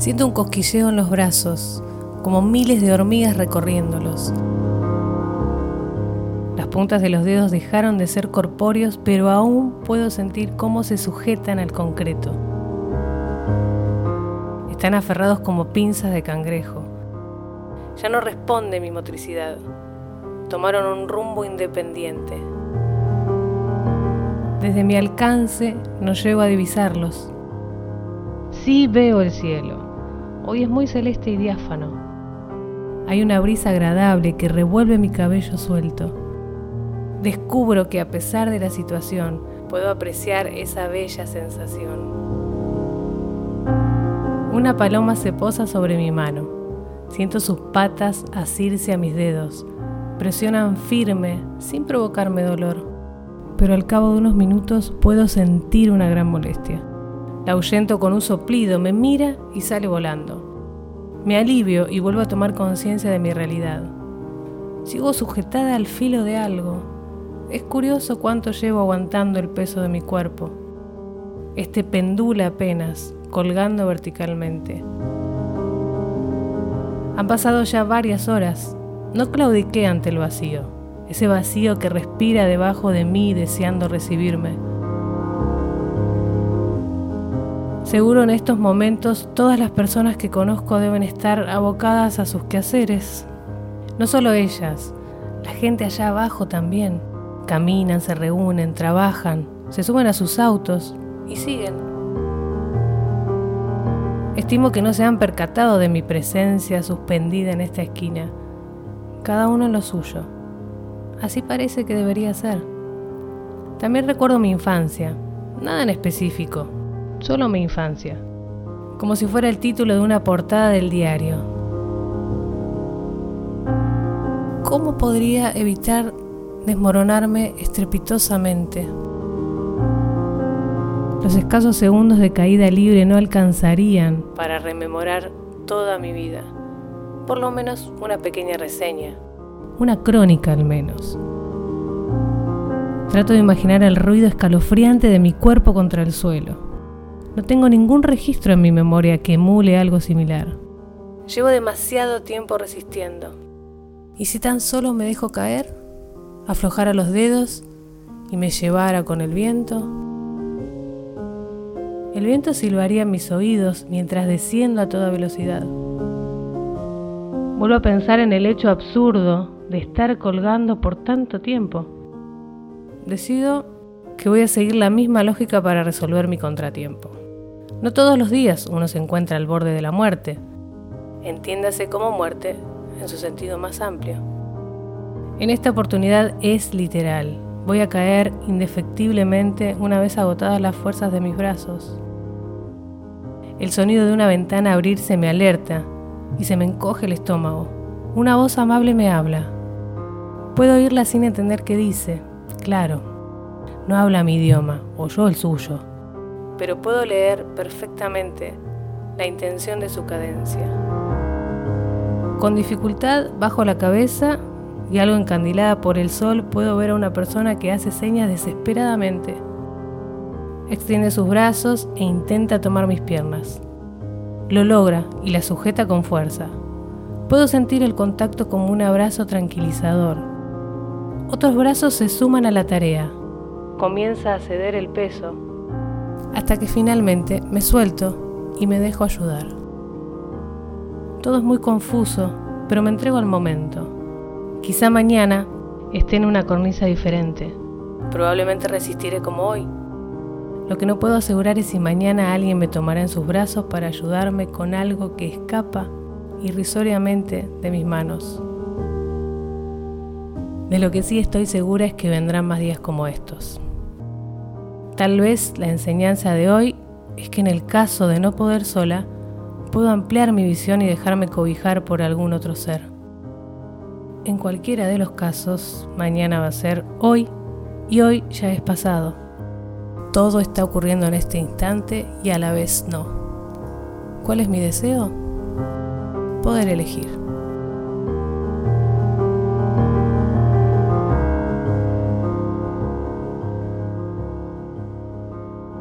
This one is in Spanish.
Siento un cosquilleo en los brazos, como miles de hormigas recorriéndolos. Las puntas de los dedos dejaron de ser corpóreos, pero aún puedo sentir cómo se sujetan al concreto. Están aferrados como pinzas de cangrejo. Ya no responde mi motricidad. Tomaron un rumbo independiente. Desde mi alcance no llego a divisarlos. Sí veo el cielo Hoy es muy celeste y diáfano. Hay una brisa agradable que revuelve mi cabello suelto. Descubro que a pesar de la situación, puedo apreciar esa bella sensación. Una paloma se posa sobre mi mano. Siento sus patas asirse a mis dedos. Presionan firme, sin provocarme dolor. Pero al cabo de unos minutos puedo sentir una gran molestia. La ahuyento con un soplido, me mira y sale volando. Me alivio y vuelvo a tomar conciencia de mi realidad. Sigo sujetada al filo de algo. Es curioso cuánto llevo aguantando el peso de mi cuerpo. Este pendula apenas, colgando verticalmente. Han pasado ya varias horas. No claudiqué ante el vacío, ese vacío que respira debajo de mí deseando recibirme. Seguro en estos momentos todas las personas que conozco deben estar abocadas a sus quehaceres. No solo ellas, la gente allá abajo también. Caminan, se reúnen, trabajan, se suben a sus autos y siguen. Estimo que no se han percatado de mi presencia suspendida en esta esquina. Cada uno en lo suyo. Así parece que debería ser. También recuerdo mi infancia, nada en específico, solo mi infancia, como si fuera el título de una portada del diario. ¿Cómo podría evitar desmoronarme estrepitosamente? Los escasos segundos de caída libre no alcanzarían para rememorar toda mi vida. Por lo menos una pequeña reseña, una crónica al menos. Trato de imaginar el ruido escalofriante de mi cuerpo contra el suelo no tengo ningún registro en mi memoria que emule algo similar. Llevo demasiado tiempo resistiendo. ¿Y si tan solo me dejo caer? ¿Aflojara los dedos y me llevara con el viento? El viento silbaría en mis oídos mientras desciendo a toda velocidad. Vuelvo a pensar en el hecho absurdo de estar colgando por tanto tiempo. Decido que voy a seguir la misma lógica para resolver mi contratiempo. No todos los días uno se encuentra al borde de la muerte. Entiéndase como muerte en su sentido más amplio. En esta oportunidad es literal. Voy a caer indefectiblemente una vez agotadas las fuerzas de mis brazos. El sonido de una ventana abrirse me alerta y se me encoge el estómago. Una voz amable me habla. Puedo oírla sin entender qué dice. Claro, no habla mi idioma, o yo el suyo pero puedo leer perfectamente la intención de su cadencia. Con dificultad bajo la cabeza y algo encandilada por el sol puedo ver a una persona que hace señas desesperadamente. Extiende sus brazos e intenta tomar mis piernas. Lo logra y la sujeta con fuerza. Puedo sentir el contacto como un abrazo tranquilizador. Otros brazos se suman a la tarea. Comienza a ceder el peso hasta que finalmente me suelto y me dejo ayudar. Todo es muy confuso, pero me entrego al momento. Quizá mañana esté en una cornisa diferente. Probablemente resistiré como hoy. Lo que no puedo asegurar es si mañana alguien me tomará en sus brazos para ayudarme con algo que escapa irrisoriamente de mis manos. De lo que sí estoy segura es que vendrán más días como estos. Tal vez la enseñanza de hoy es que en el caso de no poder sola, puedo ampliar mi visión y dejarme cobijar por algún otro ser. En cualquiera de los casos, mañana va a ser hoy y hoy ya es pasado. Todo está ocurriendo en este instante y a la vez no. ¿Cuál es mi deseo? Poder elegir.